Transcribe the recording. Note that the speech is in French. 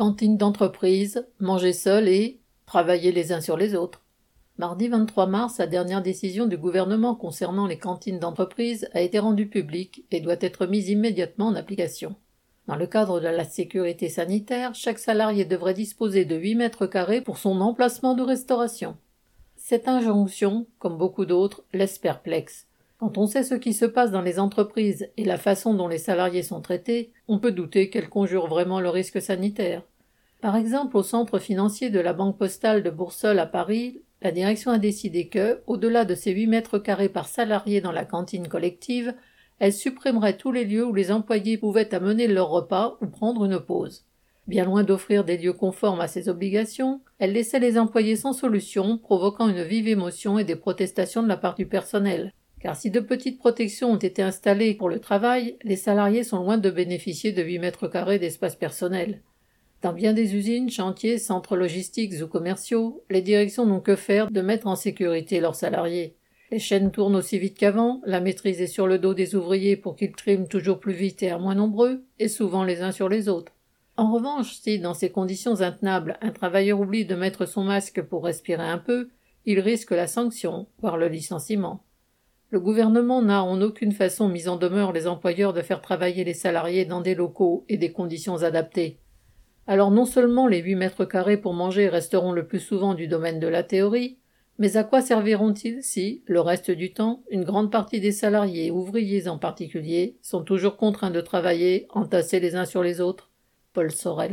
Cantine d'entreprise, manger seul et travailler les uns sur les autres. Mardi 23 mars, la dernière décision du gouvernement concernant les cantines d'entreprise a été rendue publique et doit être mise immédiatement en application. Dans le cadre de la sécurité sanitaire, chaque salarié devrait disposer de 8 mètres carrés pour son emplacement de restauration. Cette injonction, comme beaucoup d'autres, laisse perplexe. Quand on sait ce qui se passe dans les entreprises et la façon dont les salariés sont traités, on peut douter qu'elles conjurent vraiment le risque sanitaire. Par exemple, au centre financier de la Banque postale de Boursole à Paris, la direction a décidé que, au-delà de ces 8 mètres carrés par salarié dans la cantine collective, elle supprimerait tous les lieux où les employés pouvaient amener leur repas ou prendre une pause. Bien loin d'offrir des lieux conformes à ces obligations, elle laissait les employés sans solution, provoquant une vive émotion et des protestations de la part du personnel car si de petites protections ont été installées pour le travail, les salariés sont loin de bénéficier de 8 mètres carrés d'espace personnel. Dans bien des usines, chantiers, centres logistiques ou commerciaux, les directions n'ont que faire de mettre en sécurité leurs salariés. Les chaînes tournent aussi vite qu'avant, la maîtrise est sur le dos des ouvriers pour qu'ils triment toujours plus vite et à moins nombreux, et souvent les uns sur les autres. En revanche, si, dans ces conditions intenables, un travailleur oublie de mettre son masque pour respirer un peu, il risque la sanction, voire le licenciement. Le gouvernement n'a en aucune façon mis en demeure les employeurs de faire travailler les salariés dans des locaux et des conditions adaptées. Alors non seulement les huit mètres carrés pour manger resteront le plus souvent du domaine de la théorie, mais à quoi serviront-ils si, le reste du temps, une grande partie des salariés, ouvriers en particulier, sont toujours contraints de travailler, entassés les uns sur les autres? Paul Sorel.